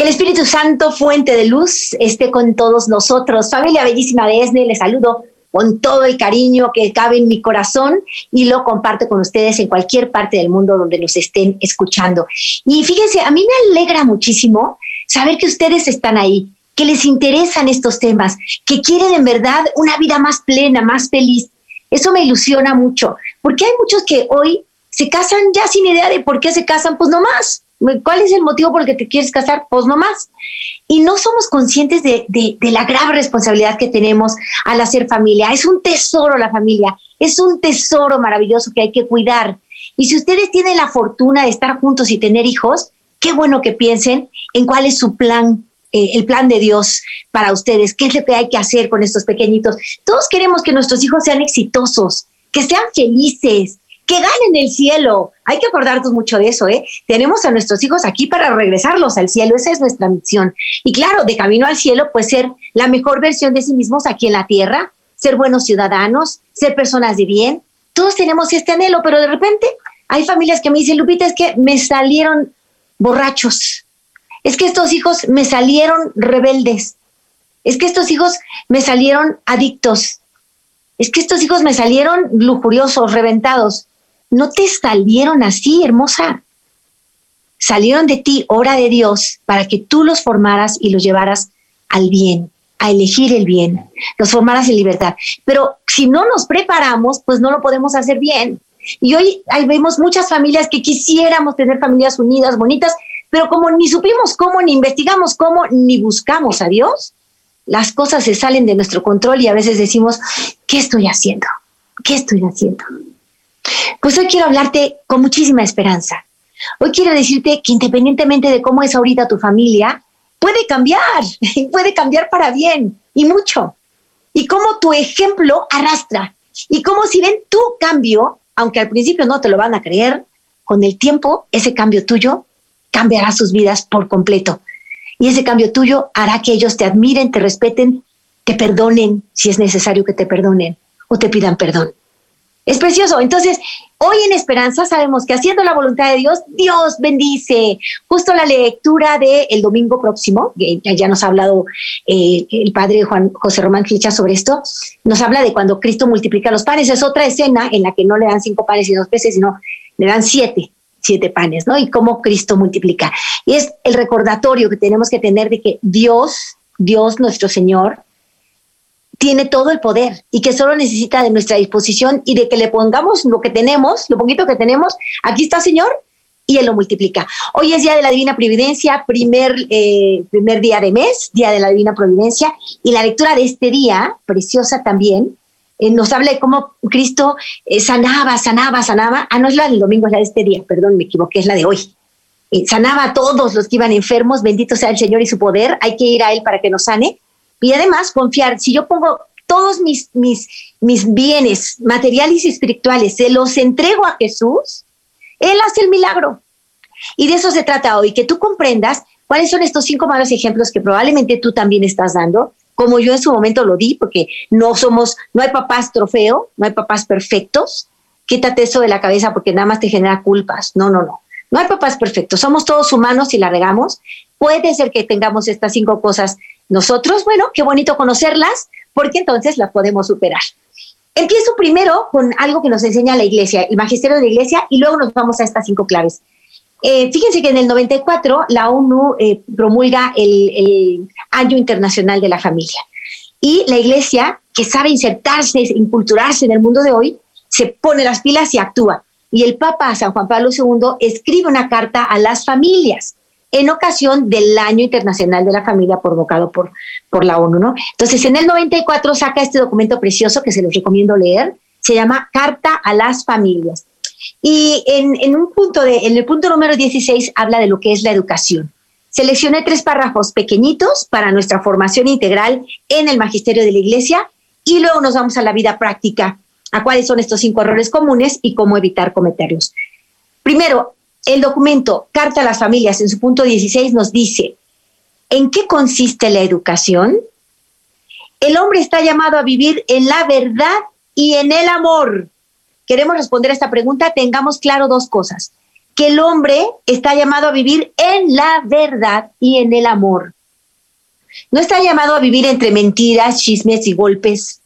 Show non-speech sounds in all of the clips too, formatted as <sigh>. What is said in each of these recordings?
Que el Espíritu Santo, fuente de luz, esté con todos nosotros. Familia bellísima de Esne, les saludo con todo el cariño que cabe en mi corazón y lo comparto con ustedes en cualquier parte del mundo donde nos estén escuchando. Y fíjense, a mí me alegra muchísimo saber que ustedes están ahí, que les interesan estos temas, que quieren en verdad una vida más plena, más feliz. Eso me ilusiona mucho, porque hay muchos que hoy se casan ya sin idea de por qué se casan, pues no más ¿Cuál es el motivo por el que te quieres casar? Pues no más. Y no somos conscientes de, la grave responsabilidad que tenemos al hacer familia. Es un tesoro la familia, es un tesoro maravilloso que hay que cuidar. Y si ustedes tienen la fortuna de estar juntos y tener hijos, qué bueno que piensen en cuál es su plan, eh, el plan de Dios para ustedes, qué es lo que hay que hacer con estos pequeñitos. Todos queremos que nuestros hijos sean exitosos, que sean felices, que ganen el cielo. Hay que acordarnos mucho de eso, ¿eh? Tenemos a nuestros hijos aquí para regresarlos al cielo, esa es nuestra misión. Y claro, de camino al cielo, pues ser la mejor versión de sí mismos aquí en la tierra, ser buenos ciudadanos, ser personas de bien. Todos tenemos este anhelo, pero de repente hay familias que me dicen, Lupita, es que me salieron borrachos. Es que estos hijos me salieron rebeldes. Es que estos hijos me salieron adictos. Es que estos hijos me salieron lujuriosos, reventados no te salieron así, hermosa. Salieron de ti, obra de Dios, para que tú los formaras y los llevaras al bien, a elegir el bien, los formaras en libertad. Pero si no nos preparamos, pues no lo podemos hacer bien. Y hoy vemos muchas familias que quisiéramos tener familias unidas, bonitas, pero como ni supimos cómo, ni investigamos cómo, ni buscamos a Dios, las cosas se salen de nuestro control y a veces decimos, ¿qué estoy haciendo? ¿Qué estoy haciendo? Pues hoy quiero hablarte con muchísima esperanza. Hoy quiero decirte que independientemente de cómo es ahorita tu familia, puede cambiar, <laughs> puede cambiar para bien y mucho. Y cómo tu ejemplo arrastra. Y cómo si ven tu cambio, aunque al principio no te lo van a creer, con el tiempo ese cambio tuyo cambiará sus vidas por completo. Y ese cambio tuyo hará que ellos te admiren, te respeten, te perdonen si es necesario que te perdonen o te pidan perdón. Es precioso. Entonces, hoy en Esperanza sabemos que haciendo la voluntad de Dios, Dios bendice. Justo la lectura del el domingo próximo, que ya nos ha hablado eh, el padre Juan José Román Flecha sobre esto, nos habla de cuando Cristo multiplica los panes. Es otra escena en la que no le dan cinco panes y dos peces, sino le dan siete siete panes, ¿no? Y cómo Cristo multiplica. Y es el recordatorio que tenemos que tener de que Dios, Dios nuestro Señor, tiene todo el poder y que solo necesita de nuestra disposición y de que le pongamos lo que tenemos, lo poquito que tenemos, aquí está Señor, y Él lo multiplica. Hoy es Día de la Divina Providencia, primer, eh, primer día de mes, Día de la Divina Providencia, y la lectura de este día, preciosa también, eh, nos habla de cómo Cristo eh, sanaba, sanaba, sanaba. Ah, no es la del domingo, es la de este día, perdón, me equivoqué, es la de hoy. sanaba a todos los que iban enfermos, bendito sea el Señor y su poder, hay que ir a Él para que nos sane. Y además confiar, si yo pongo todos mis, mis, mis bienes materiales y espirituales, se los entrego a Jesús, Él hace el milagro. Y de eso se trata hoy, que tú comprendas cuáles son estos cinco malos ejemplos que probablemente tú también estás dando, como yo en su momento lo di, porque no somos, no hay papás trofeo, no hay papás perfectos. Quítate eso de la cabeza porque nada más te genera culpas. No, no, no. No hay papás perfectos, somos todos humanos y la regamos. Puede ser que tengamos estas cinco cosas nosotros, bueno, qué bonito conocerlas, porque entonces las podemos superar. Empiezo primero con algo que nos enseña la iglesia, el magisterio de la iglesia, y luego nos vamos a estas cinco claves. Eh, fíjense que en el 94 la ONU eh, promulga el, el, Año Internacional de la Familia. Y la iglesia, que sabe insertarse, inculturarse en el mundo de hoy, se pone las pilas y actúa. Y el Papa San Juan Pablo II escribe una carta a las familias en ocasión del Año Internacional de la Familia provocado por, por la ONU, ¿no? Entonces, en el 94 saca este documento precioso que se los recomiendo leer, se llama Carta a las Familias. Y en, un punto de, en el punto número 16 habla de lo que es la educación. Seleccioné tres párrafos pequeñitos para nuestra formación integral en el magisterio de la iglesia y luego nos vamos a la vida práctica, a cuáles son estos cinco errores comunes y cómo evitar cometerlos. Primero, el documento Carta a las Familias en su punto 16 nos dice, ¿en qué consiste la educación? El hombre está llamado a vivir en la verdad y en el amor. Queremos responder a esta pregunta, tengamos claro dos cosas. Que el hombre está llamado a vivir en la verdad y en el amor. No está llamado a vivir entre mentiras, chismes y golpes,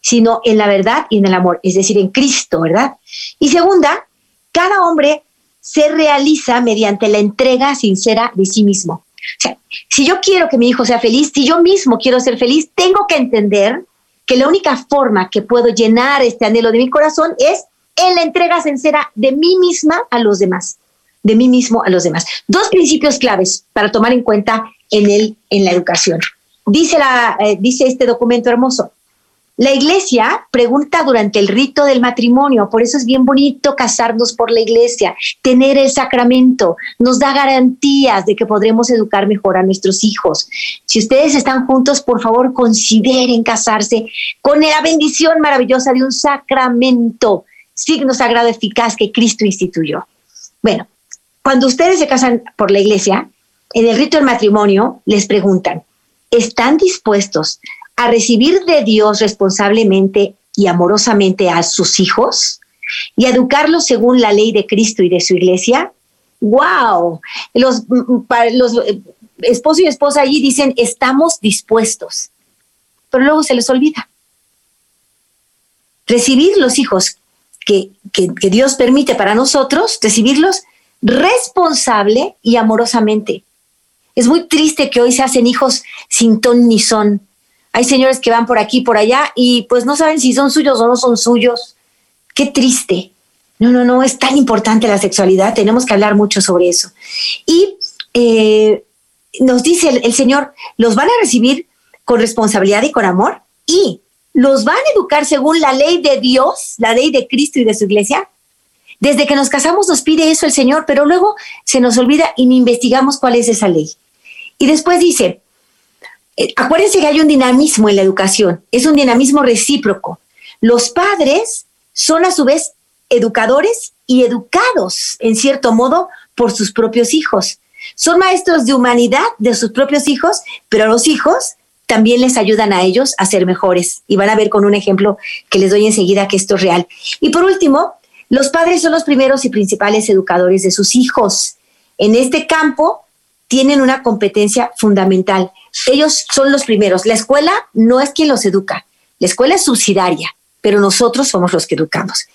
sino en la verdad y en el amor, es decir, en Cristo, ¿verdad? Y segunda, cada hombre se realiza mediante la entrega sincera de sí mismo. O sea, si yo quiero que mi hijo sea feliz, si yo mismo quiero ser feliz, tengo que entender que la única forma que puedo llenar este anhelo de mi corazón es en la entrega sincera de mí misma a los demás, de mí mismo a los demás. Dos principios claves para tomar en cuenta en, el, en la educación. Dice, la, eh, dice este documento hermoso, la iglesia pregunta durante el rito del matrimonio, por eso es bien bonito casarnos por la iglesia, tener el sacramento, nos da garantías de que podremos educar mejor a nuestros hijos. Si ustedes están juntos, por favor, consideren casarse con la bendición maravillosa de un sacramento, signo sagrado eficaz que Cristo instituyó. Bueno, cuando ustedes se casan por la iglesia, en el rito del matrimonio les preguntan, ¿están dispuestos a recibir de Dios responsablemente y amorosamente a sus hijos y educarlos según la ley de Cristo y de su iglesia? ¡Wow! Los, los eh, esposo y esposa allí dicen, estamos dispuestos, pero luego se les olvida. Recibir los hijos que, que, que Dios permite para nosotros, recibirlos responsable y amorosamente. Es muy triste que hoy se hacen hijos sin ton ni son, hay señores que van por aquí, por allá y pues no saben si son suyos o no son suyos. Qué triste. No, no, no, es tan importante la sexualidad, tenemos que hablar mucho sobre eso. Y eh, nos dice el, Señor, los van a recibir con responsabilidad y con amor y los van a educar según la ley de Dios, la ley de Cristo y de su iglesia. Desde que nos casamos nos pide eso el Señor, pero luego se nos olvida y investigamos cuál es esa ley. Y después dice, eh, acuérdense que hay un dinamismo en la educación, es un dinamismo recíproco. Los padres son a su vez educadores y educados, en cierto modo, por sus propios hijos. Son maestros de humanidad de sus propios hijos, pero los hijos también les ayudan a ellos a ser mejores. Y van a ver con un ejemplo que les doy enseguida que esto es real. Y por último, los padres son los primeros y principales educadores de sus hijos. En este campo tienen una competencia fundamental ellos son los primeros. La escuela no es quien los educa, la escuela es subsidiaria, pero nosotros somos los que educamos.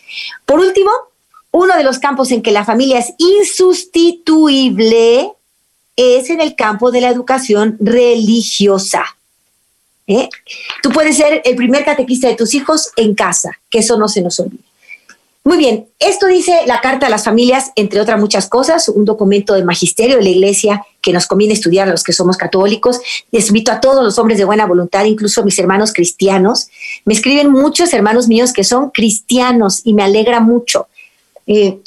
Por último, uno de los campos en que la familia es insustituible es en el campo de la educación religiosa. ¿Eh? Tú puedes ser el primer catequista de tus hijos en casa, que eso no se nos olvide. Muy bien, esto dice la Carta a las Familias, entre otras muchas cosas, un documento de magisterio de la Iglesia que nos conviene estudiar a los que somos católicos. Les invito a todos los hombres de buena voluntad, incluso mis hermanos cristianos. Me escriben muchos hermanos míos que son cristianos y me alegra mucho. Eh,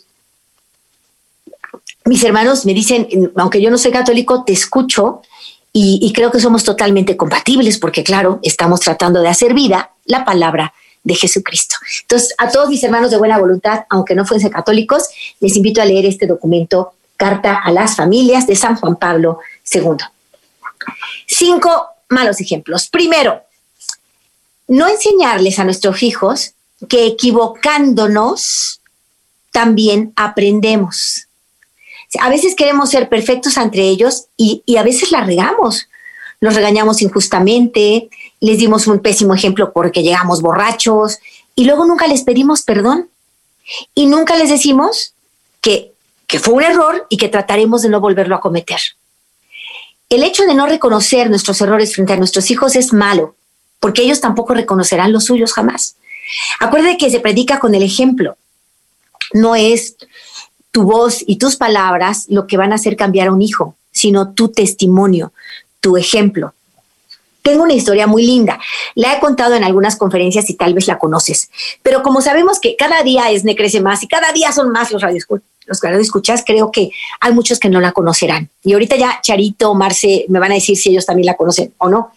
mis hermanos me dicen, aunque yo no soy católico, te escucho y, y creo que somos totalmente compatibles porque, claro, estamos tratando de hacer vida la palabra de Jesucristo. Entonces, a todos mis hermanos de buena voluntad, aunque no fuesen católicos, les invito a leer este documento, Carta a las Familias de San Juan Pablo II. Cinco malos ejemplos. Primero, no enseñarles a nuestros hijos que equivocándonos también aprendemos. A veces queremos ser perfectos entre ellos y, a veces la regamos los regañamos injustamente, les dimos un pésimo ejemplo porque llegamos borrachos y luego nunca les pedimos perdón y nunca les decimos que, que fue un error y que trataremos de no volverlo a cometer. El hecho de no reconocer nuestros errores frente a nuestros hijos es malo, porque ellos tampoco reconocerán los suyos jamás. Acuérdate que se predica con el ejemplo. No es tu voz y tus palabras lo que van a hacer cambiar a un hijo, sino tu testimonio, tu ejemplo. Tengo una historia muy linda. La he contado en algunas conferencias y tal vez la conoces. Pero como sabemos que cada día ESNE crece más y cada día son más los radioescuchas, los escuchas, creo que hay muchos que no la conocerán. Y ahorita ya Charito, Marce, me van a decir si ellos también la conocen o no.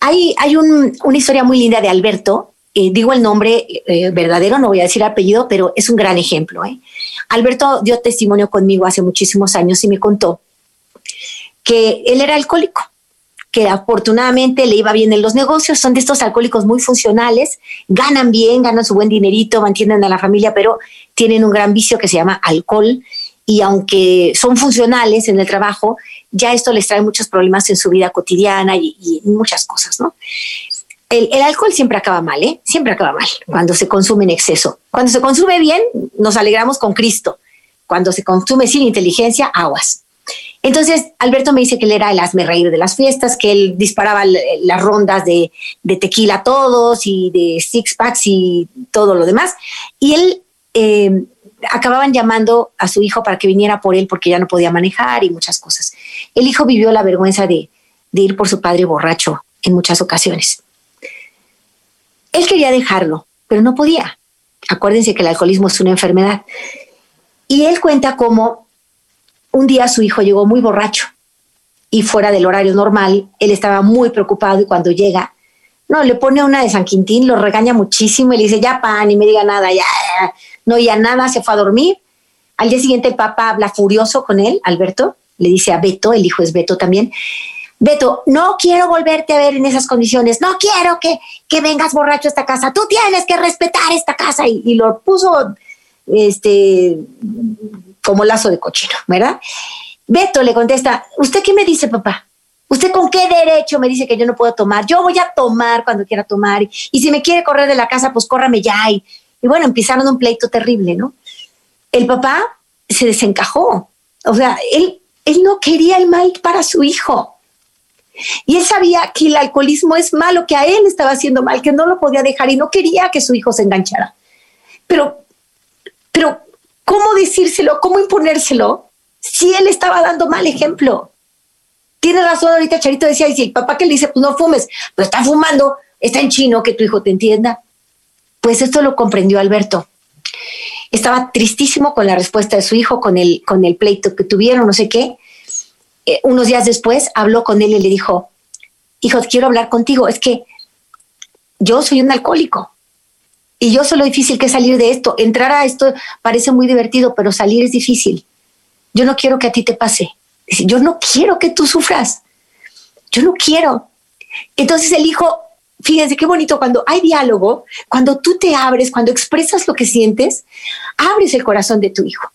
Hay, hay una historia muy linda de Alberto. Eh, digo el nombre eh, verdadero, no voy a decir apellido, pero es un gran ejemplo. ¿eh? Alberto dio testimonio conmigo hace muchísimos años y me contó que él era alcohólico que afortunadamente le iba bien en los negocios, son de estos alcohólicos muy funcionales, ganan bien, ganan su buen dinerito, mantienen a la familia, pero tienen un gran vicio que se llama alcohol y aunque son funcionales en el trabajo, ya esto les trae muchos problemas en su vida cotidiana y, muchas cosas, ¿no? El, el, alcohol siempre acaba mal, ¿eh? Siempre acaba mal cuando se consume en exceso. Cuando se consume bien, nos alegramos con Cristo. Cuando se consume sin inteligencia, aguas. Entonces, Alberto me dice que él era el hazme reír de las fiestas, que él disparaba las rondas de, tequila a todos y de six packs y todo lo demás. Y él eh, acababan llamando a su hijo para que viniera por él porque ya no podía manejar y muchas cosas. El hijo vivió la vergüenza de, de ir por su padre borracho en muchas ocasiones. Él quería dejarlo, pero no podía. Acuérdense que el alcoholismo es una enfermedad. Y él cuenta cómo un día su hijo llegó muy borracho y fuera del horario normal, él estaba muy preocupado y cuando llega, no, le pone una de San Quintín, lo regaña muchísimo y le dice, ya pan, y me diga nada, ya, no, ya nada, se fue a dormir. Al día siguiente el papá habla furioso con él, Alberto, le dice a Beto, el hijo es Beto también, Beto, no quiero volverte a ver en esas condiciones, no quiero que, que vengas borracho a esta casa, tú tienes que respetar esta casa y lo puso este como lazo de cochino, ¿verdad? Beto le contesta, ¿usted qué me dice, papá? ¿Usted con qué derecho me dice que yo no puedo tomar? Yo voy a tomar cuando quiera tomar. Y, si me quiere correr de la casa, pues córrame ya. Y, y bueno, empezaron un pleito terrible, ¿no? El papá se desencajó. O sea, él, él no quería el mal para su hijo. Y él sabía que el alcoholismo es malo, que a él estaba haciendo mal, que no lo podía dejar y no quería que su hijo se enganchara. Pero, pero ¿Cómo decírselo? ¿Cómo imponérselo? Si él estaba dando mal ejemplo. Tiene razón ahorita Charito decía, y si el papá que le dice, pues no fumes, pero está fumando, está en chino, que tu hijo te entienda. Pues esto lo comprendió Alberto. Estaba tristísimo con la respuesta de su hijo, con el, con el pleito que tuvieron, no sé qué. Eh, unos días después habló con él y le dijo, hijo, quiero hablar contigo, es que yo soy un alcohólico y yo sé lo difícil que es salir de esto. Entrar a esto parece muy divertido, pero salir es difícil. Yo no quiero que a ti te pase. Yo no quiero que tú sufras. Yo no quiero. Entonces el hijo, fíjense qué bonito, cuando hay diálogo, cuando tú te abres, cuando expresas lo que sientes, abres el corazón de tu hijo.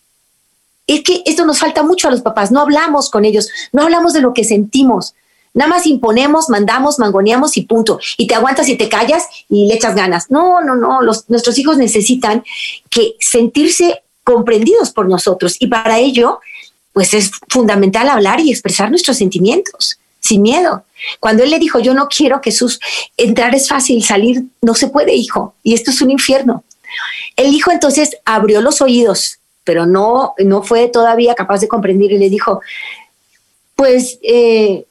Es que esto nos falta mucho a los papás. No hablamos con ellos, no hablamos de lo que sentimos. Nada más imponemos, mandamos, mangoneamos y punto. Y te aguantas y te callas y le echas ganas. No, no, no. Los, nuestros hijos necesitan que sentirse comprendidos por nosotros. Y para ello, pues es fundamental hablar y expresar nuestros sentimientos sin miedo. Cuando él le dijo, yo no quiero que sus entrar es fácil, salir no se puede, hijo, y esto es un infierno. El hijo entonces abrió los oídos, pero no, no fue todavía capaz de comprender y le dijo, pues eh,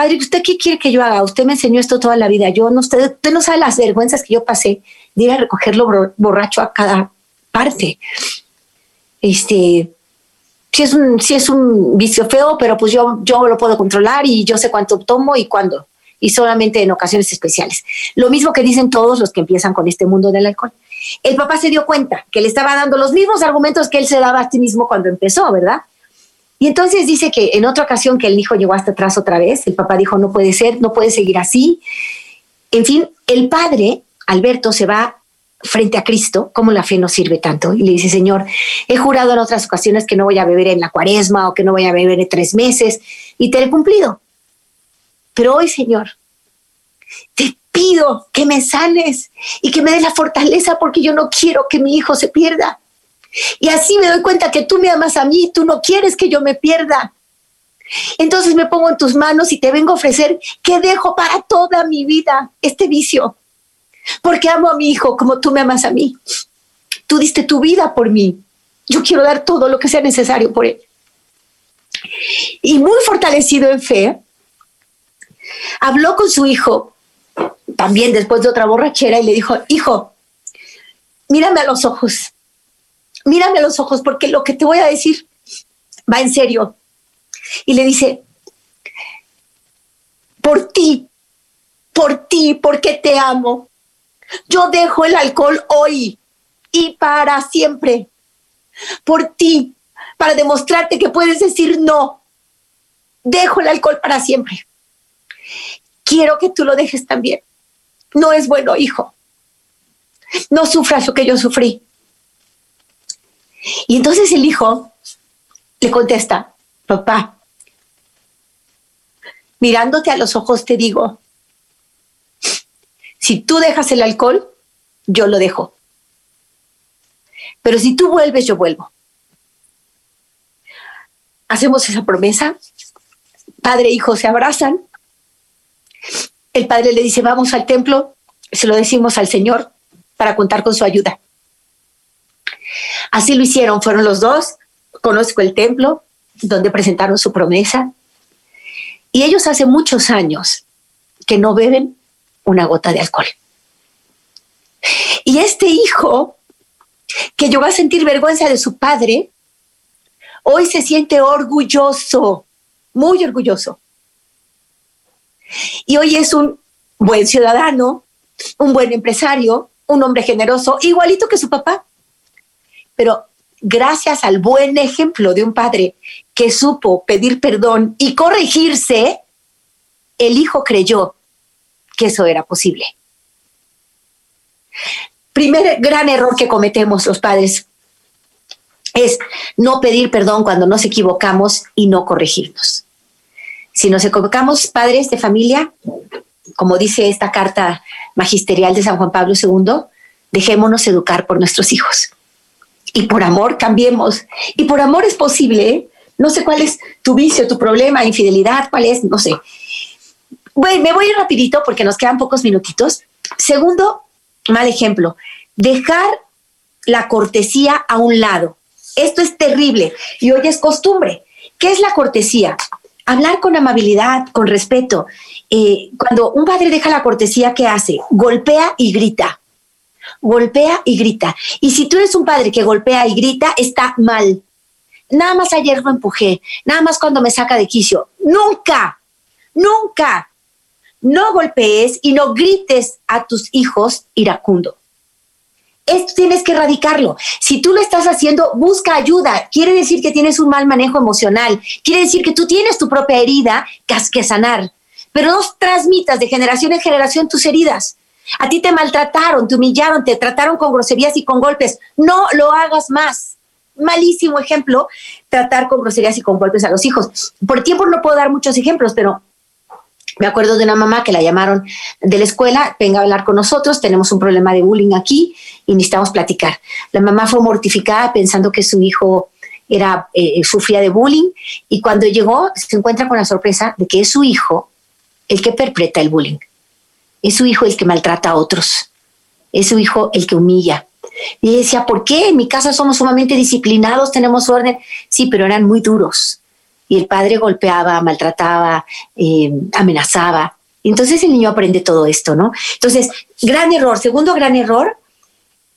padre, ¿usted qué quiere que yo haga? Usted me enseñó esto toda la vida. Yo no, usted, usted no sabe las vergüenzas que yo pasé de ir a recogerlo borracho a cada parte. Este, si es un, si es un vicio feo, pero pues yo, yo lo puedo controlar y yo sé cuánto tomo y cuándo. Y solamente en ocasiones especiales. Lo mismo que dicen todos los que empiezan con este mundo del alcohol. El papá se dio cuenta que le estaba dando los mismos argumentos que él se daba a sí mismo cuando empezó, ¿verdad? Y entonces dice que en otra ocasión que el hijo llegó hasta atrás otra vez, el papá dijo, no puede ser, no puede seguir así. En fin, el padre, Alberto, se va frente a Cristo, como la fe no sirve tanto, y le dice, Señor, he jurado en otras ocasiones que no voy a beber en la cuaresma o que no voy a beber en tres meses, y te he cumplido. Pero hoy, Señor, te pido que me sanes y que me des la fortaleza porque yo no quiero que mi hijo se pierda. Y así me doy cuenta que tú me amas a mí, tú no quieres que yo me pierda. Entonces me pongo en tus manos y te vengo a ofrecer que dejo para toda mi vida este vicio. Porque amo a mi hijo como tú me amas a mí. Tú diste tu vida por mí. Yo quiero dar todo lo que sea necesario por él. Y muy fortalecido en fe, habló con su hijo, también después de otra borrachera, y le dijo, hijo, mírame a los ojos, mírame a los ojos, porque lo que te voy a decir va en serio. Y le dice, por ti, por ti, porque te amo, yo dejo el alcohol hoy y para siempre. Por ti, para demostrarte que puedes decir no. Dejo el alcohol para siempre. Quiero que tú lo dejes también. No es bueno, hijo. No sufras lo que yo sufrí. Y entonces el hijo le contesta, papá, mirándote a los ojos te digo, si tú dejas el alcohol, yo lo dejo. Pero si tú vuelves, yo vuelvo. Hacemos esa promesa. Padre e hijo se abrazan. El padre le dice, vamos al templo. Se lo decimos al Señor para contar con su ayuda. Así lo hicieron, fueron los dos. Conozco el templo donde presentaron su promesa. Y ellos hace muchos años que no beben una gota de alcohol. Y este hijo que llegó a sentir vergüenza de su padre, hoy se siente orgulloso, muy orgulloso. Y hoy es un buen ciudadano, un buen empresario, un hombre generoso, igualito que su papá. Pero gracias al buen ejemplo de un padre que supo pedir perdón y corregirse, el hijo creyó que eso era posible. Primer gran error que cometemos los padres es no pedir perdón cuando nos equivocamos y no corregirnos. Si nos equivocamos, padres de familia, como dice esta carta magisterial de San Juan Pablo II, dejémonos educar por nuestros hijos. Y por amor cambiemos. Y por amor es posible. ¿eh? No sé cuál es tu vicio, tu problema, infidelidad, cuál es, no sé. Bueno, me voy rapidito porque nos quedan pocos minutitos. Segundo, mal ejemplo, dejar la cortesía a un lado. Esto es terrible y hoy es costumbre. ¿Qué es la cortesía? Hablar con amabilidad, con respeto. Eh, cuando un padre deja la cortesía, ¿qué hace? Golpea y grita. Golpea y grita. Y si tú eres un padre que golpea y grita, está mal. Nada más ayer lo empujé, nada más cuando me saca de quicio. Nunca, nunca no golpees y no grites a tus hijos iracundo. Esto tienes que erradicarlo. Si tú lo estás haciendo, busca ayuda. Quiere decir que tienes un mal manejo emocional. Quiere decir que tú tienes tu propia herida que has que sanar. Pero no transmitas de generación en generación tus heridas. A ti te maltrataron, te humillaron, te trataron con groserías y con golpes. No lo hagas más. Malísimo ejemplo, tratar con groserías y con golpes a los hijos. Por tiempo no puedo dar muchos ejemplos, pero me acuerdo de una mamá que la llamaron de la escuela, venga a hablar con nosotros, tenemos un problema de bullying aquí y necesitamos platicar. La mamá fue mortificada pensando que su hijo era, eh, sufría de bullying y cuando llegó se encuentra con la sorpresa de que es su hijo el que perpetra el bullying. Es su hijo el que maltrata a otros. Es su hijo el que humilla. Y decía, ¿por qué? En mi casa somos sumamente disciplinados, tenemos orden. Sí, pero eran muy duros y el padre golpeaba, maltrataba, eh, amenazaba. Entonces el niño aprende todo esto, ¿no? Entonces, gran error. Segundo gran error,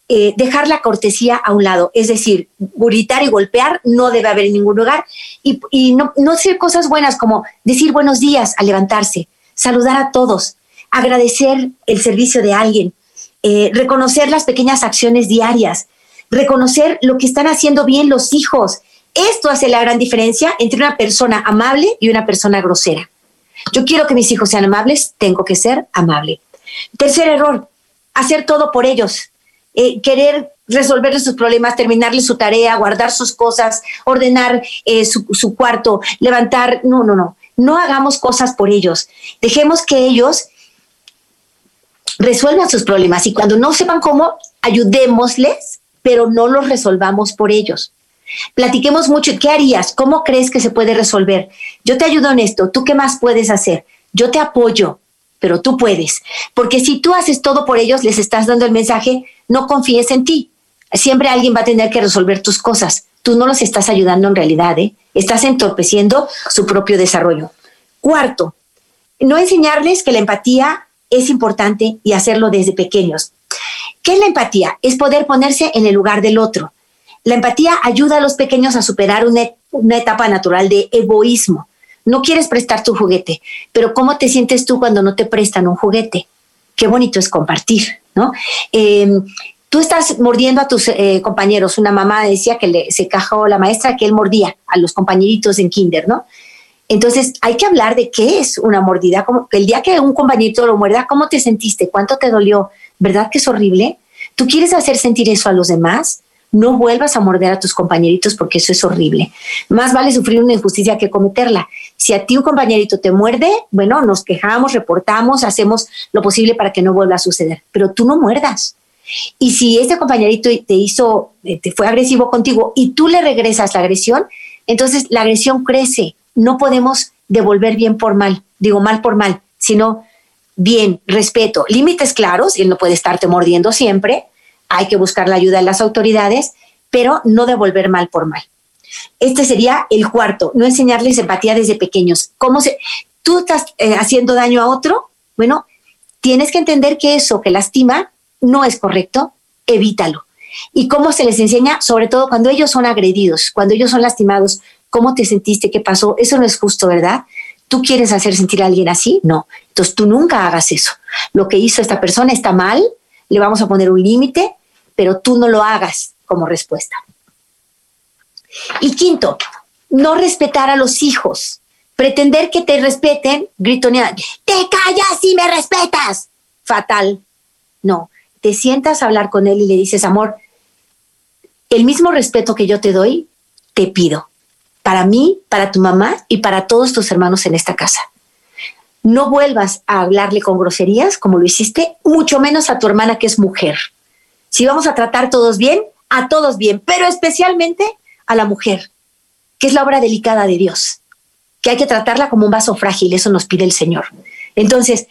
eh, dejar la cortesía a un lado. Es decir, gritar y golpear no debe haber en ningún lugar. Y, no, no hacer cosas buenas como decir buenos días al levantarse, saludar a todos, agradecer el servicio de alguien, eh, reconocer las pequeñas acciones diarias, reconocer lo que están haciendo bien los hijos, esto hace la gran diferencia entre una persona amable y una persona grosera. Yo quiero que mis hijos sean amables, tengo que ser amable. Tercer error, hacer todo por ellos. Eh, querer resolverles sus problemas, terminarles su tarea, guardar sus cosas, ordenar eh, su, su cuarto, levantar. No, no, no. No hagamos cosas por ellos. Dejemos que ellos resuelvan sus problemas y cuando no sepan cómo, ayudémosles, pero no los resolvamos por ellos. Platiquemos mucho. ¿Qué harías? ¿Cómo crees que se puede resolver? Yo te ayudo en esto. ¿Tú qué más puedes hacer? Yo te apoyo, pero tú puedes. Porque si tú haces todo por ellos, les estás dando el mensaje, no confíes en ti. Siempre alguien va a tener que resolver tus cosas. Tú no los estás ayudando en realidad, ¿eh? Estás entorpeciendo su propio desarrollo. Cuarto, no enseñarles que la empatía es importante y hacerlo desde pequeños. ¿Qué es la empatía? Es poder ponerse en el lugar del otro. La empatía ayuda a los pequeños a superar una, una etapa natural de egoísmo. No quieres prestar tu juguete, pero ¿cómo te sientes tú cuando no te prestan un juguete? Qué bonito es compartir, ¿no? Em, tú estás mordiendo a tus eh, compañeros. Una mamá decía que le, se cajó la maestra que él mordía a los compañeritos en kinder, ¿no? Entonces hay que hablar de qué es una mordida. Como el día que un compañerito lo muerda, ¿cómo te sentiste? ¿Cuánto te dolió? ¿Verdad que es horrible? ¿Tú quieres hacer sentir eso a los demás? No vuelvas a morder a tus compañeritos porque eso es horrible. Más vale sufrir una injusticia que cometerla. Si a ti un compañerito te muerde, bueno, nos quejamos, reportamos, hacemos lo posible para que no vuelva a suceder, pero tú no muerdas. Y si este compañerito te hizo, eh, te fue agresivo contigo y tú le regresas la agresión, entonces la agresión crece. No podemos devolver bien por mal, digo mal por mal, sino bien, respeto, límites claros, él no puede estarte mordiendo siempre, hay que buscar la ayuda de las autoridades, pero no devolver mal por mal. Este sería el cuarto, no enseñarles empatía desde pequeños. ¿Cómo se, tú estás eh, haciendo daño a otro? Bueno, tienes que entender que eso que lastima no es correcto, evítalo. ¿Y cómo se les enseña? Sobre todo cuando ellos son agredidos, cuando ellos son lastimados, ¿cómo te sentiste? ¿Qué pasó? Eso no es justo, ¿verdad? ¿Tú quieres hacer sentir a alguien así? No. Entonces tú nunca hagas eso. Lo que hizo esta persona está mal, le vamos a poner un límite, pero tú no lo hagas como respuesta. Y quinto, no respetar a los hijos. Pretender que te respeten, gritonear, te callas y me respetas. Fatal. No, te sientas a hablar con él y le dices, amor, el mismo respeto que yo te doy, te pido, para mí, para tu mamá y para todos tus hermanos en esta casa. No vuelvas a hablarle con groserías como lo hiciste, mucho menos a tu hermana que es mujer. Si vamos a tratar todos bien, a todos bien, pero especialmente a la mujer, que es la obra delicada de Dios, que hay que tratarla como un vaso frágil, eso nos pide el Señor. Entonces,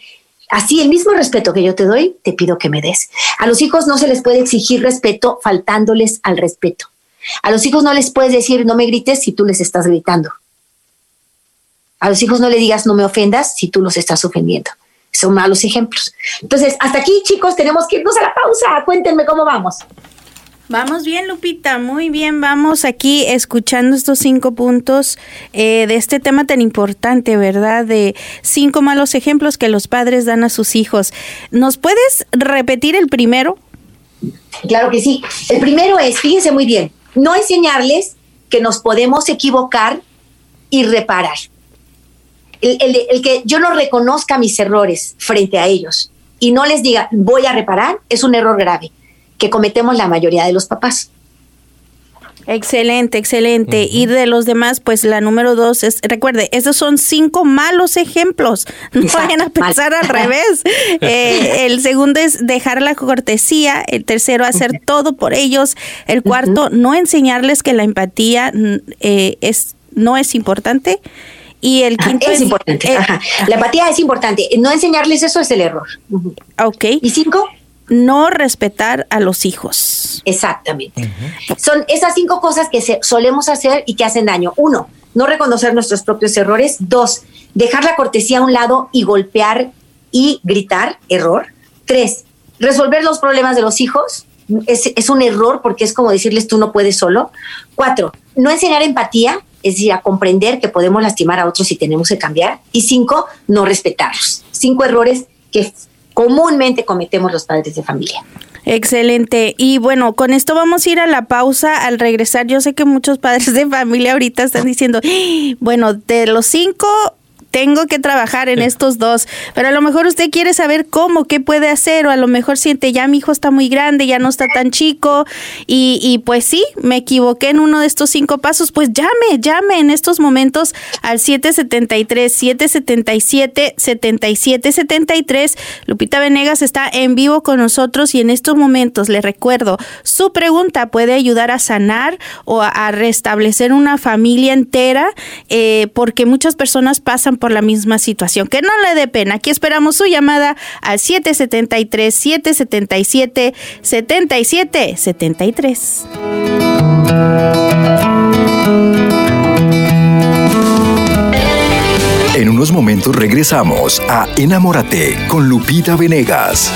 Así, el mismo respeto que yo te doy, te pido que me des. A los hijos no se les puede exigir respeto faltándoles al respeto. A los hijos no les puedes decir no me grites si tú les estás gritando. A los hijos no le digas no me ofendas si tú los estás ofendiendo. Son malos ejemplos. Entonces, hasta aquí, chicos, tenemos que irnos a la pausa. Cuéntenme cómo vamos. Vamos bien, Lupita, muy bien. Vamos aquí escuchando estos cinco puntos eh, de este tema tan importante, ¿verdad? De cinco malos ejemplos que los padres dan a sus hijos. ¿Nos puedes repetir el primero? Claro que sí. El primero es, fíjense muy bien, no enseñarles que nos podemos equivocar y reparar. el que yo no reconozca mis errores frente a ellos y no les diga voy a reparar es un error grave que cometemos la mayoría de los papás. Excelente, excelente. Y de los demás, pues la número dos es, recuerde, esos son cinco malos ejemplos. <laughs> No vayan a pensar al revés. <laughs> Eh, el segundo es dejar la cortesía. El tercero, hacer todo por ellos. El cuarto, no enseñarles que la empatía mm, eh, es, no es importante. Y el quinto es, importante. Eh, la empatía es importante. No enseñarles eso es el error. Ok. ¿Y cinco? No respetar a los hijos. Exactamente. Son esas cinco cosas que solemos hacer y que hacen daño. Uno, no reconocer nuestros propios errores. Dos, dejar la cortesía a un lado y golpear y gritar, error. Tres, resolver los problemas de los hijos. Es, es un error porque es como decirles tú no puedes solo. Cuatro, no enseñar empatía, es decir, a comprender que podemos lastimar a otros y tenemos que cambiar. Y cinco, no respetarlos. Cinco errores que comúnmente cometemos los padres de familia. Excelente. Y bueno, con esto vamos a ir a la pausa. Al regresar, yo sé que muchos padres de familia ahorita están diciendo, ¡Ah! bueno, de los cinco tengo que trabajar en estos dos, pero a lo mejor usted quiere saber cómo, qué puede hacer, o a lo mejor siente, ya mi hijo está muy grande, ya no está tan chico, y, y pues sí, me equivoqué en uno de estos cinco pasos, pues llame, llame en estos momentos al 773, 777, 7773. Lupita Venegas está en vivo con nosotros y en estos momentos le recuerdo, su pregunta puede ayudar a sanar o a, restablecer una familia entera, eh, porque muchas personas pasan por la misma situación. Que no le dé pena. Aquí esperamos su llamada al 773 777 7773. En unos momentos momentos regresamos a Enamórate con Lupita Venegas.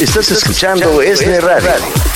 Estás escuchando Esne Radio.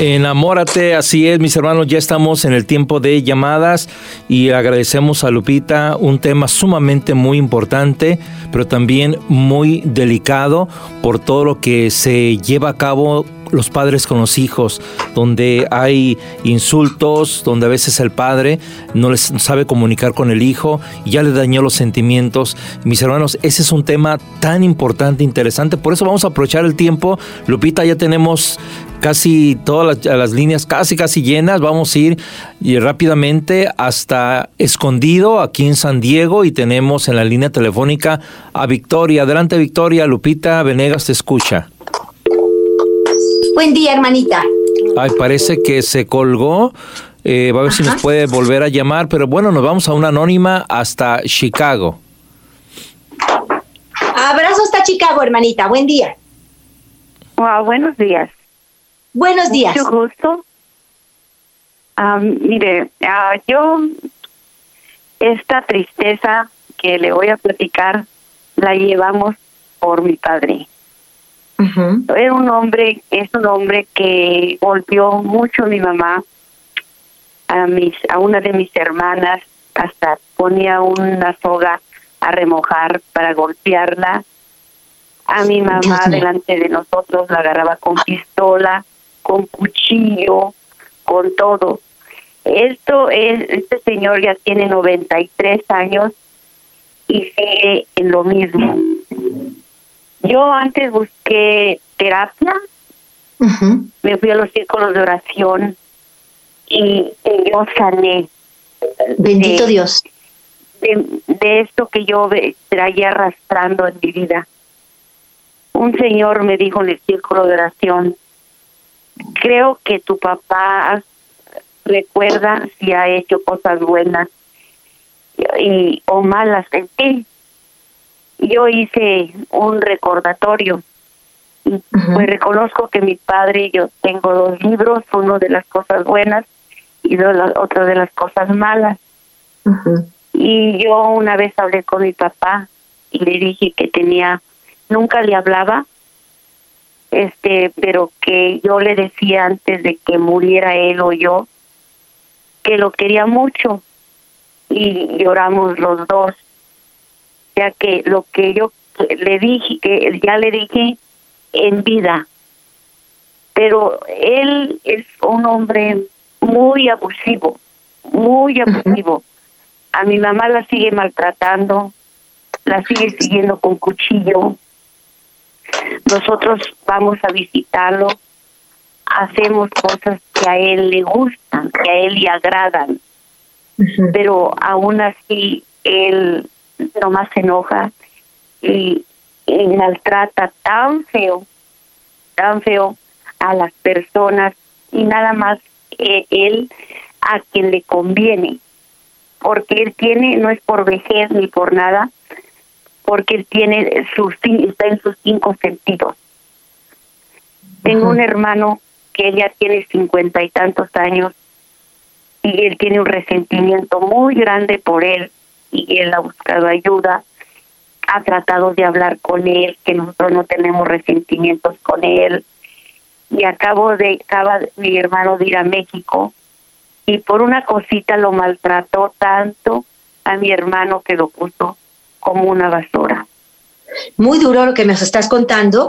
Enamórate, así es, mis hermanos, ya estamos en el tiempo de llamadas y agradecemos a Lupita un tema sumamente muy importante, pero también muy delicado por todo lo que se lleva a cabo los padres con los hijos, donde hay insultos, donde a veces el padre no les sabe comunicar con el hijo y ya le dañó los sentimientos. Mis hermanos, ese es un tema tan importante, interesante, por eso vamos a aprovechar el tiempo. Lupita, ya tenemos casi todas las, líneas casi casi llenas. Vamos a ir rápidamente hasta Escondido, aquí en San Diego, y tenemos en la línea telefónica a Victoria. Adelante, Victoria. Lupita Venegas te escucha. Buen día, hermanita. Ay, parece que se colgó. Eh, va a ver si nos puede volver a llamar, pero bueno, nos vamos a una anónima hasta Chicago. Abrazo hasta Chicago, hermanita. Buen día. Wow, buenos días. Buenos días. Mucho gusto. mire, ah, yo esta tristeza que le voy a platicar la llevamos por mi padre. Era un hombre, es un hombre que golpeó mucho a mi mamá, a mis, a una de mis hermanas, hasta ponía una soga a remojar para golpearla. A mi mamá delante de nosotros la agarraba con pistola con cuchillo, con todo. Esto es, este señor ya tiene 93 años y sigue en lo mismo. Yo antes busqué terapia, me fui a los círculos de oración y, yo sané. Bendito Dios. De, de, esto que yo traía arrastrando en mi vida. Un señor me dijo en el círculo de oración, creo que tu papá recuerda si ha hecho cosas buenas y o malas en ti. Yo hice un recordatorio. Y pues reconozco que mi padre yo tengo dos libros, uno de las cosas buenas y otro de las cosas malas. Y yo una vez hablé con mi papá y le dije que tenía, nunca le hablaba, este, pero que yo le decía antes de que muriera él o yo que lo quería mucho. Y lloramos los dos, ya que lo que yo le dije, que ya le dije en vida, pero él es un hombre muy abusivo, muy abusivo. A mi mamá la sigue maltratando, la sigue siguiendo con cuchillo, nosotros vamos a visitarlo, hacemos cosas que a él le gustan, que a él le agradan, pero aún así él nomás se enoja. Y, maltrata tan feo, tan feo a las personas y nada más eh, él a quien le conviene, porque él tiene, no es por vejez ni por nada, porque él tiene sus, está en sus cinco sentidos. Tengo un hermano que ya tiene cincuenta y tantos años y él tiene un resentimiento muy grande por él y él ha buscado ayuda, ha tratado de hablar con él, que nosotros no tenemos resentimientos con él. Y acabo de, acaba mi hermano ir a México y por una cosita lo maltrató tanto a mi hermano que lo puso como una basura. Muy duro lo que nos estás contando,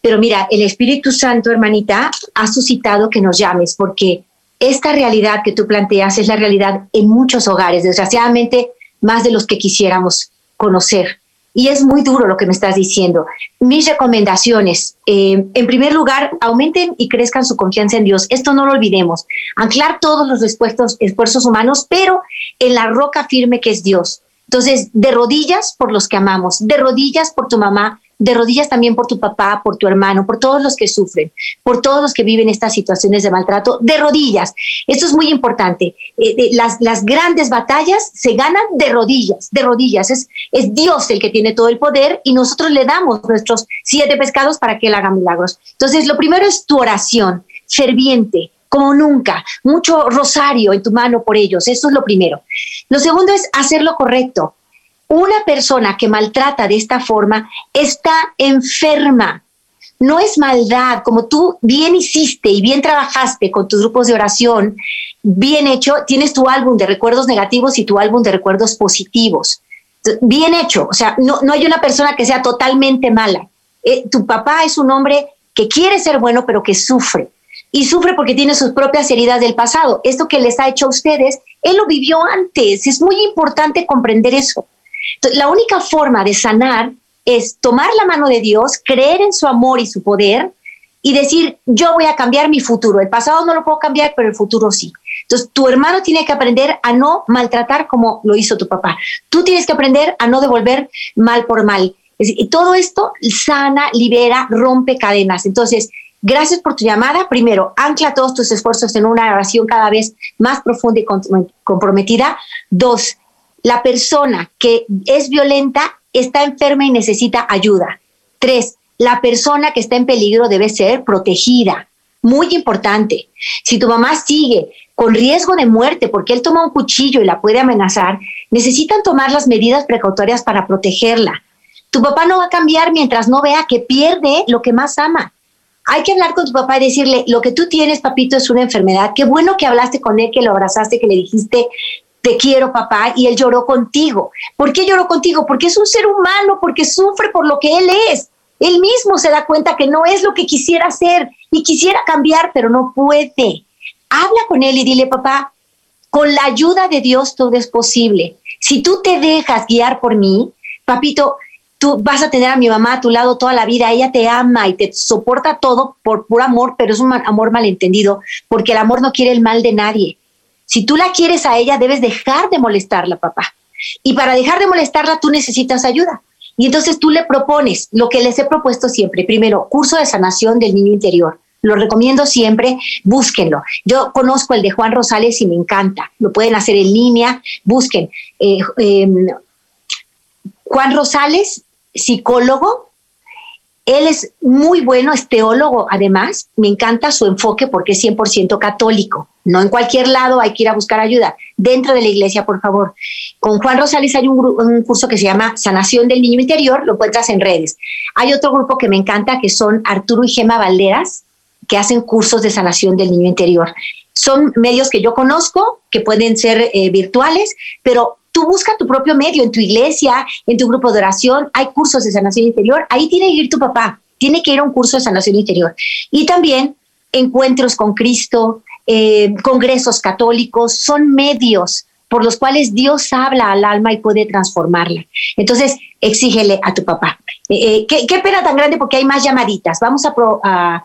pero mira, el Espíritu Santo, hermanita, ha suscitado que nos llames, porque esta realidad que tú planteas es la realidad en muchos hogares, desgraciadamente más de los que quisiéramos conocer. Y es muy duro lo que me estás diciendo. Mis recomendaciones, eh, en primer lugar, aumenten y crezcan su confianza en Dios. Esto no lo olvidemos. Anclar todos los esfuerzos, esfuerzos humanos, pero en la roca firme que es Dios Entonces, de rodillas por los que amamos, de rodillas por tu mamá, de rodillas también por tu papá, por tu hermano, por todos los que sufren, por todos los que viven estas situaciones de maltrato, de rodillas. Esto es muy importante. Eh, las, las, grandes batallas se ganan de rodillas, de rodillas. Es, es Dios el que tiene todo el poder y nosotros le damos nuestros siete pescados para que Él haga milagros. Entonces, lo primero es tu oración ferviente, como nunca, mucho rosario en tu mano por ellos, eso es lo primero. Lo segundo es hacer lo correcto. Una persona que maltrata de esta forma está enferma. No es maldad, como tú bien hiciste y bien trabajaste con tus grupos de oración, bien hecho, tienes tu álbum de recuerdos negativos y tu álbum de recuerdos positivos. Bien hecho, o sea, no, no hay una persona que sea totalmente mala. Eh, tu papá es un hombre que quiere ser bueno, pero que sufre y sufre porque tiene sus propias heridas del pasado. Esto que les ha hecho a ustedes, él lo vivió antes. Es muy importante comprender eso. La única forma de sanar es tomar la mano de Dios, creer en su amor y su poder y decir, yo voy a cambiar mi futuro. El pasado no lo puedo cambiar, pero el futuro sí. Entonces, tu hermano tiene que aprender a no maltratar como lo hizo tu papá. Tú tienes que aprender a no devolver mal por mal. y todo esto sana, libera, rompe cadenas. Entonces, Gracias por tu llamada. Primero, ancla todos tus esfuerzos en una oración cada vez más profunda y comprometida. Dos, la persona que es violenta está enferma y necesita ayuda. Tres, la persona que está en peligro debe ser protegida. Muy importante. Si tu mamá sigue con riesgo de muerte porque él toma un cuchillo y la puede amenazar, necesitan tomar las medidas precautorias para protegerla. Tu papá no va a cambiar mientras no vea que pierde lo que más ama hay que hablar con tu papá y decirle, lo que tú tienes, papito, es una enfermedad. Qué bueno que hablaste con él, que lo abrazaste, que le dijiste, te quiero, papá, y él lloró contigo. ¿Por qué lloró contigo? Porque es un ser humano, porque sufre por lo que él es. Él mismo se da cuenta que no es lo que quisiera hacer y quisiera cambiar, pero no puede. Habla con él y dile, papá, con la ayuda de Dios todo es posible. Si tú te dejas guiar por mí, papito, tú vas a tener a mi mamá a tu lado toda la vida, ella te ama y te soporta todo por puro amor, pero es un amor malentendido, porque el amor no quiere el mal de nadie. Si tú la quieres a ella, debes dejar de molestarla, papá. Y para dejar de molestarla, tú necesitas ayuda. Y entonces tú le propones lo que les he propuesto siempre. Primero, curso de sanación del niño interior. Lo recomiendo siempre, búsquenlo. Yo conozco el de Juan Rosales y me encanta. Lo pueden hacer en línea, busquen. Eh, em, Juan Rosales psicólogo. Él es muy bueno, es teólogo además. Me encanta su enfoque porque es 100% católico. No en cualquier lado hay que ir a buscar ayuda. Dentro de la iglesia, por favor. Con Juan Rosales hay un, un curso que se llama Sanación del Niño Interior. Lo encuentras en redes. Hay otro grupo que me encanta que son Arturo y Gema Valderas, que hacen cursos de sanación del niño interior. Son medios que yo conozco, que pueden ser eh, virtuales, pero Tú busca tu propio medio, en tu iglesia, en tu grupo de oración, hay cursos de sanación interior, ahí tiene que ir tu papá, tiene que ir a un curso de sanación interior. Y también encuentros con Cristo, eh, congresos católicos, son medios por los cuales Dios habla al alma y puede transformarla. Entonces, exígele a tu papá. Eh, eh, qué, pena tan grande porque hay más llamaditas. Vamos a,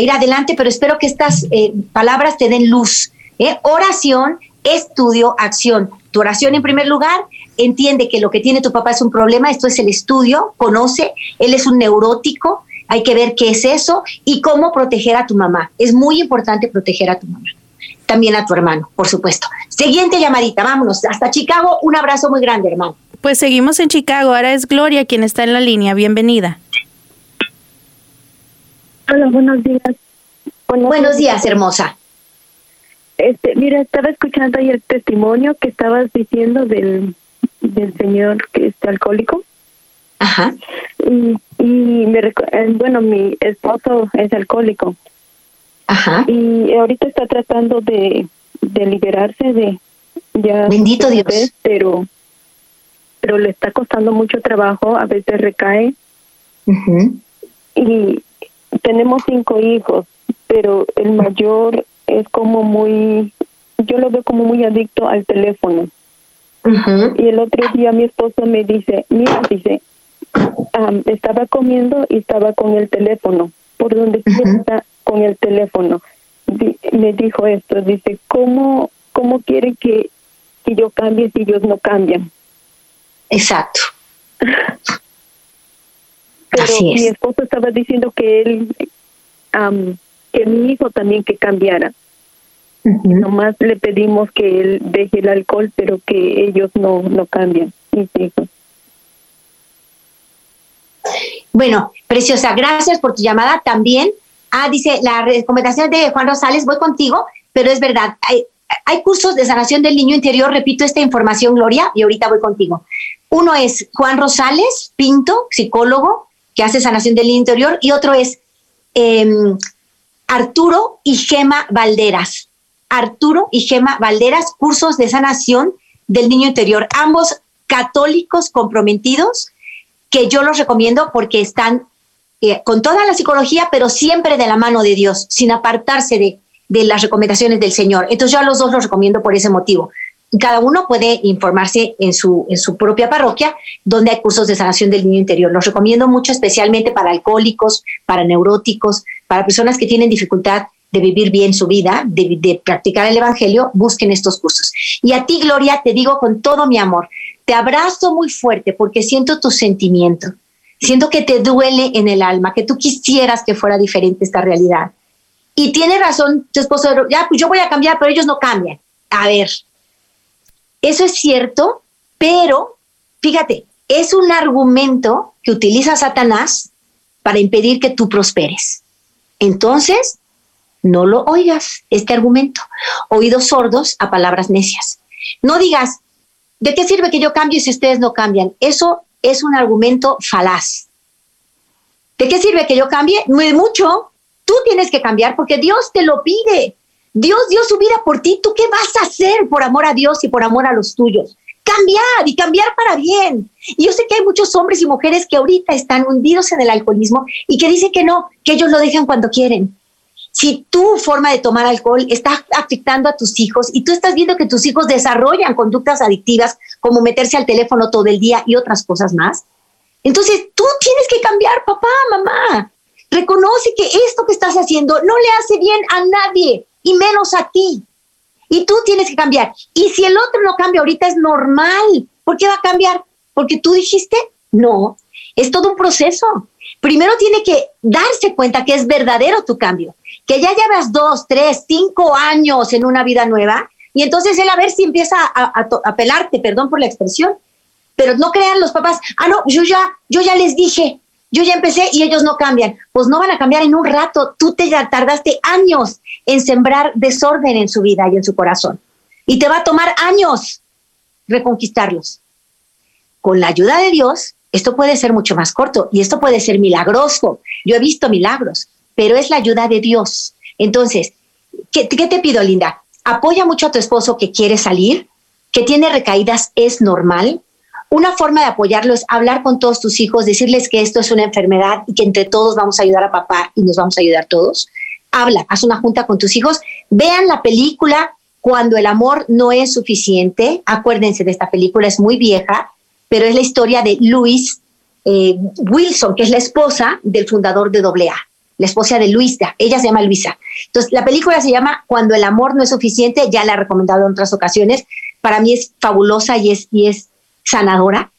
ir adelante, pero espero que estas palabras te den luz. Oración, estudio, acción tu oración en primer lugar, entiende que lo que tiene tu papá es un problema, esto es el estudio, conoce, él es un neurótico, hay que ver qué es eso y cómo proteger a tu mamá. Es muy importante proteger a tu mamá. También a tu hermano, por supuesto. Siguiente llamadita, vámonos. Hasta Chicago, un abrazo muy grande, hermano. Pues seguimos en Chicago. Ahora es Gloria quien está en la línea. Bienvenida. Hola, buenos días. buenos días, hermosa. Este, mira, estaba escuchando ahí el testimonio que estabas diciendo del, del señor que está alcohólico. Ajá. Y, y me, eh, bueno, mi esposo es alcohólico. Ajá. Y ahorita está tratando de, de liberarse de ya. Bendito Dios. pero, pero le está costando mucho trabajo, a veces recae. Y tenemos cinco hijos, pero el mayor es como muy, yo lo veo como muy adicto al teléfono. Y el otro día mi esposo me dice, mira, dice, estaba comiendo y estaba con el teléfono, por donde está con el teléfono. me dijo esto, dice, ¿cómo, cómo quiere que, que yo cambie si ellos no cambian? Exacto. <laughs> Pero mi esposo estaba diciendo que él, que mi hijo también que cambiara. Nomás le pedimos que él deje el alcohol, pero que ellos no, no cambian, mis hijos. Bueno, preciosa, gracias por tu llamada. También, ah, dice la recomendación de Juan Rosales, voy contigo, pero es verdad, hay, hay cursos de sanación del niño interior, repito esta información, Gloria, y ahorita voy contigo. Uno es Juan Rosales Pinto, psicólogo, que hace sanación del niño interior, y otro es em, Arturo y Gema Valderas. Arturo y Gema Valderas, cursos de sanación del niño interior. Ambos católicos comprometidos, que yo los recomiendo porque están eh, con toda la psicología, pero siempre de la mano de Dios, sin apartarse de, las recomendaciones del Señor. Entonces yo a los dos los recomiendo por ese motivo. Cada uno puede informarse en su, en su propia parroquia, donde hay cursos de sanación del niño interior. Los recomiendo mucho, especialmente para alcohólicos, para neuróticos, para personas que tienen dificultad de vivir bien su vida, de, practicar el Evangelio, busquen estos cursos. Y a ti, Gloria, te digo con todo mi amor, te abrazo muy fuerte porque siento tu sentimiento, siento que te duele en el alma, que tú quisieras que fuera diferente esta realidad. Y tiene razón tu esposo, ya, pues yo voy a cambiar, pero ellos no cambian. A ver, eso es cierto, pero fíjate, es un argumento que utiliza Satanás para impedir que tú prosperes. Entonces, no lo oigas, este argumento. Oídos sordos a palabras necias. No digas, ¿de qué sirve que yo cambie si ustedes no cambian? Eso es un argumento falaz. ¿De qué sirve que yo cambie? Muy mucho. Tú tienes que cambiar porque Dios te lo pide. Dios dio su vida por ti. ¿Tú qué vas a hacer por amor a Dios y por amor a los tuyos? Cambiar y cambiar para bien. Y yo sé que hay muchos hombres y mujeres que ahorita están hundidos en el alcoholismo y que dicen que no, que ellos lo dejan cuando quieren. Si tu forma de tomar alcohol está afectando a tus hijos y tú estás viendo que tus hijos desarrollan conductas adictivas como meterse al teléfono todo el día y otras cosas más, entonces tú tienes que cambiar, papá, mamá. Reconoce que esto que estás haciendo no le hace bien a nadie y menos a ti. Y tú tienes que cambiar. Y si el otro no cambia ahorita es normal. ¿Por qué va a cambiar? Porque tú dijiste, no, es todo un proceso. Primero tiene que darse cuenta que es verdadero tu cambio, que ya llevas dos, tres, cinco años en una vida nueva y entonces él a ver si empieza a, a pelarte, perdón por la expresión, pero no crean los papás, ah, no, yo ya, yo ya les dije, yo ya empecé y ellos no cambian. Pues no van a cambiar en un rato. Tú te tardaste años en sembrar desorden en su vida y en su corazón. Y te va a tomar años reconquistarlos. Con la ayuda de Dios, esto puede ser mucho más corto y esto puede ser milagroso. Yo he visto milagros, pero es la ayuda de Dios. Entonces, ¿qué, qué te pido, Linda? Apoya mucho a tu esposo que quiere salir, que tiene recaídas, es normal, una forma de apoyarlo es hablar con todos tus hijos, decirles que esto es una enfermedad y que entre todos vamos a ayudar a papá y nos vamos a ayudar todos. Habla, haz una junta con tus hijos, vean la película Cuando el amor no es suficiente. Acuérdense de esta película, es muy vieja, pero es la historia de Luis eh, Wilson, que es la esposa del fundador de AA, la esposa de Luisa, ella se llama Luisa. Entonces, la película se llama Cuando el amor no es suficiente, ya la he recomendado en otras ocasiones. Para mí es fabulosa y es, y es sanadora,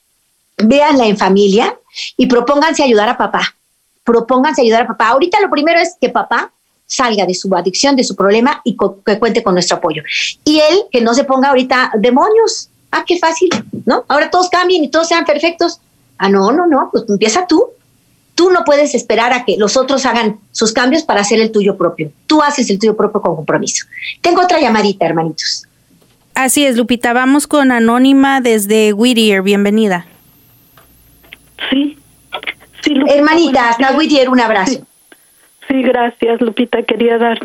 véanla en familia y propónganse ayudar a papá. Propónganse ayudar a papá. Ahorita lo primero es que papá salga de su adicción, de su problema y que cuente con nuestro apoyo. Y él que no se ponga ahorita demonios. Ah, qué fácil, ¿no? Ahora todos cambien y todos sean perfectos. Ah, no, no, no, pues empieza tú. Tú no puedes esperar a que los otros hagan sus cambios para hacer el tuyo propio. Tú haces el tuyo propio con compromiso. Tengo otra llamadita, hermanitos. Así es, Lupita. Vamos con Anónima desde Whittier. Bienvenida. Sí. sí Hermanita, hasta Whittier, un abrazo. Sí. gracias, Lupita. Quería dar,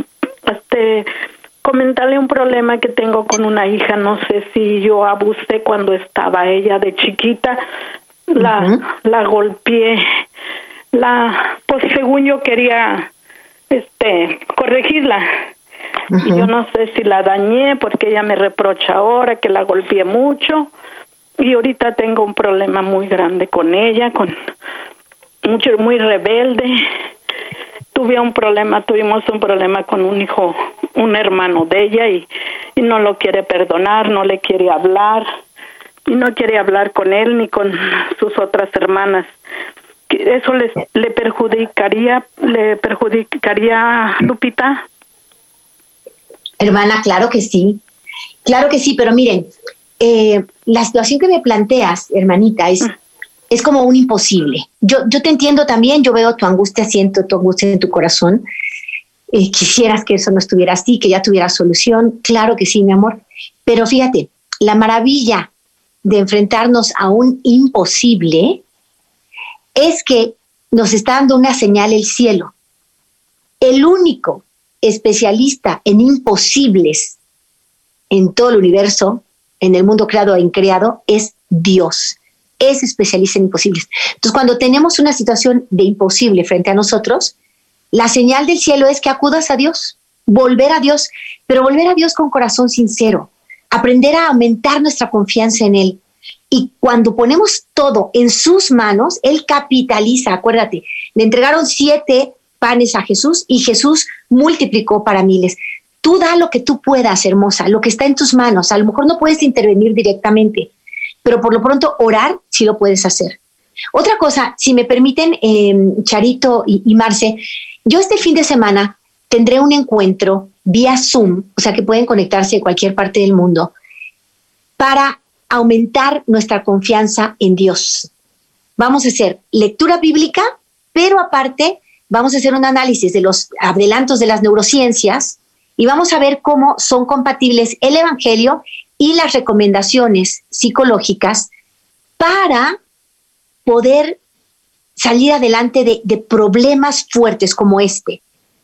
este, comentarle un problema que tengo con una hija. No sé si yo abusé cuando estaba ella de chiquita. La, la golpeé. La, pues según yo quería, este, corregirla yo no sé si la dañé porque ella me reprocha ahora que la golpeé mucho y ahorita tengo un problema muy grande con ella, con mucho muy rebelde. Tuve un problema, tuvimos un problema con un hijo, un hermano de ella y, y no lo quiere perdonar, no le quiere hablar y no quiere hablar con él ni con sus otras hermanas. ¿Eso les, le perjudicaría, le perjudicaría Lupita? Hermana, claro que sí. Claro que sí, pero miren, eh, la situación que me planteas, hermanita, es, mm. es como un imposible. Yo, yo te entiendo también, yo veo tu angustia, siento tu angustia en tu corazón. Eh, quisieras que eso no estuviera así, que ya tuviera solución. Claro que sí, mi amor. Pero fíjate, la maravilla de enfrentarnos a un imposible es que nos está dando una señal el cielo. El único especialista en imposibles en todo el universo, en el mundo creado e increado, es Dios. Es especialista en imposibles. Entonces, cuando tenemos una situación de imposible frente a nosotros, la señal del cielo es que acudas a Dios, volver a Dios, pero volver a Dios con corazón sincero, aprender a aumentar nuestra confianza en Él. Y cuando ponemos todo en sus manos, Él capitaliza, acuérdate, le entregaron siete panes a Jesús y Jesús multiplicó para miles. Tú da lo que tú puedas, hermosa, lo que está en tus manos. A lo mejor no puedes intervenir directamente, pero por lo pronto orar sí lo puedes hacer. Otra cosa, si me permiten, em, Charito y Marce, yo este fin de semana tendré un encuentro vía Zoom, o sea que pueden conectarse de cualquier parte del mundo, para aumentar nuestra confianza en Dios. Vamos a hacer lectura bíblica, pero aparte vamos a hacer un análisis de los adelantos de las neurociencias y vamos a ver cómo son compatibles el Evangelio y las recomendaciones psicológicas para poder salir adelante de, problemas fuertes como este.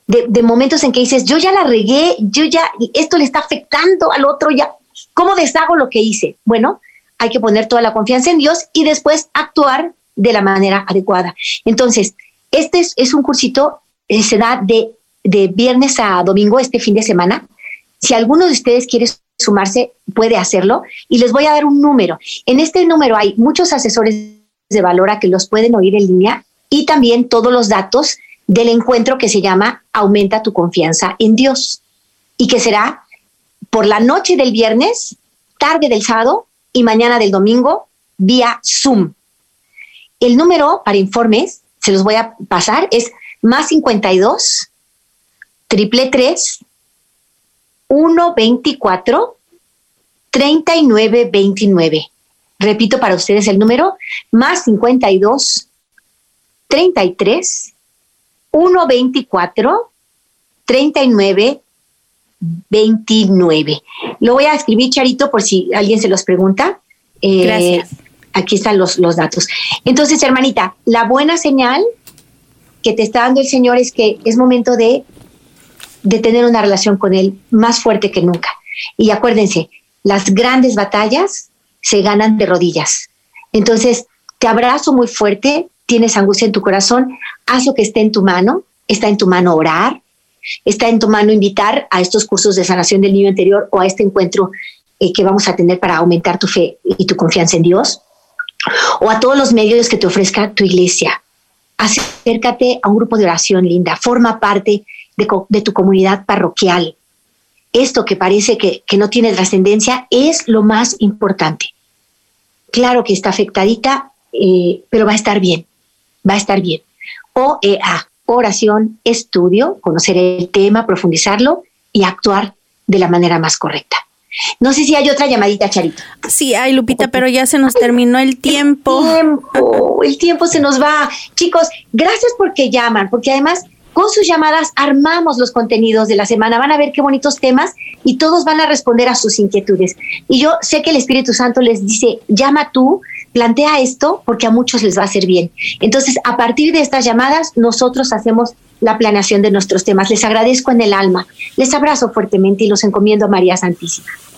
De, momentos en que dices, yo ya la regué, yo ya, esto le está afectando al otro, ya, ¿cómo deshago lo que hice? Bueno, hay que poner toda la confianza en Dios y después actuar de la manera adecuada. Entonces, este es, un cursito, eh, se da de, de viernes a domingo, este fin de semana. Si alguno de ustedes quiere sumarse, puede hacerlo y les voy a dar un número. En este número hay muchos asesores de Valora que los pueden oír en línea y también todos los datos del encuentro que se llama Aumenta tu confianza en Dios y que será por la noche del viernes, tarde del sábado y mañana del domingo vía Zoom. El número para informes, se los voy a pasar, es más 52 triple 3 124 3929. Repito para ustedes el número, más 52 33 124 39 29. Lo voy a escribir, Charito, por si alguien se los pregunta. Eh, Gracias. Aquí están los, los datos. Entonces, hermanita, la buena señal que te está dando el Señor es que es momento de, de tener una relación con Él más fuerte que nunca. Y acuérdense, las grandes batallas se ganan de rodillas. Entonces, te abrazo muy fuerte, tienes angustia en tu corazón, haz lo que esté en tu mano, está en tu mano orar, está en tu mano invitar a estos cursos de sanación del niño interior o a este encuentro eh, que vamos a tener para aumentar tu fe y tu confianza en Dios, o a todos los medios que te ofrezca tu iglesia. Acércate a un grupo de oración linda, forma parte de, tu comunidad parroquial. Esto que parece que, que no tiene trascendencia es lo más importante claro que está afectadita, eh, pero va a estar bien, va a estar bien. OEA, oración, estudio, conocer el tema, profundizarlo y actuar de la manera más correcta. No sé si hay otra llamadita, Charito. Sí, hay, Lupita, pero ya se nos terminó el tiempo. El tiempo, el tiempo se nos va. Chicos, gracias porque llaman, porque además con sus llamadas armamos los contenidos de la semana. Van a ver qué bonitos temas y todos van a responder a sus inquietudes. Y yo sé que el Espíritu Santo les dice, llama tú, plantea esto porque a muchos les va a hacer bien. Entonces, a partir de estas llamadas, nosotros hacemos la planeación de nuestros temas. Les agradezco en el alma, les abrazo fuertemente y los encomiendo a María Santísima.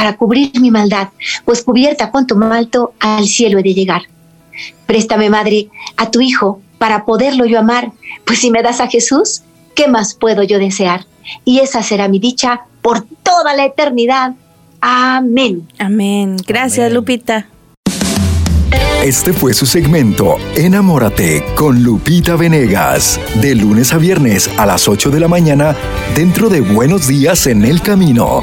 para cubrir mi maldad, pues cubierta con tu malto al cielo he de llegar. Préstame, Madre, a tu Hijo para poderlo yo amar, pues si me das a Jesús, ¿qué más puedo yo desear? Y esa será mi dicha por toda la eternidad. Amén. Amén. Gracias, Lupita. Este fue su segmento Enamórate con Lupita Venegas, de lunes a viernes a las 8 de la mañana dentro de Buenos Días en el Camino.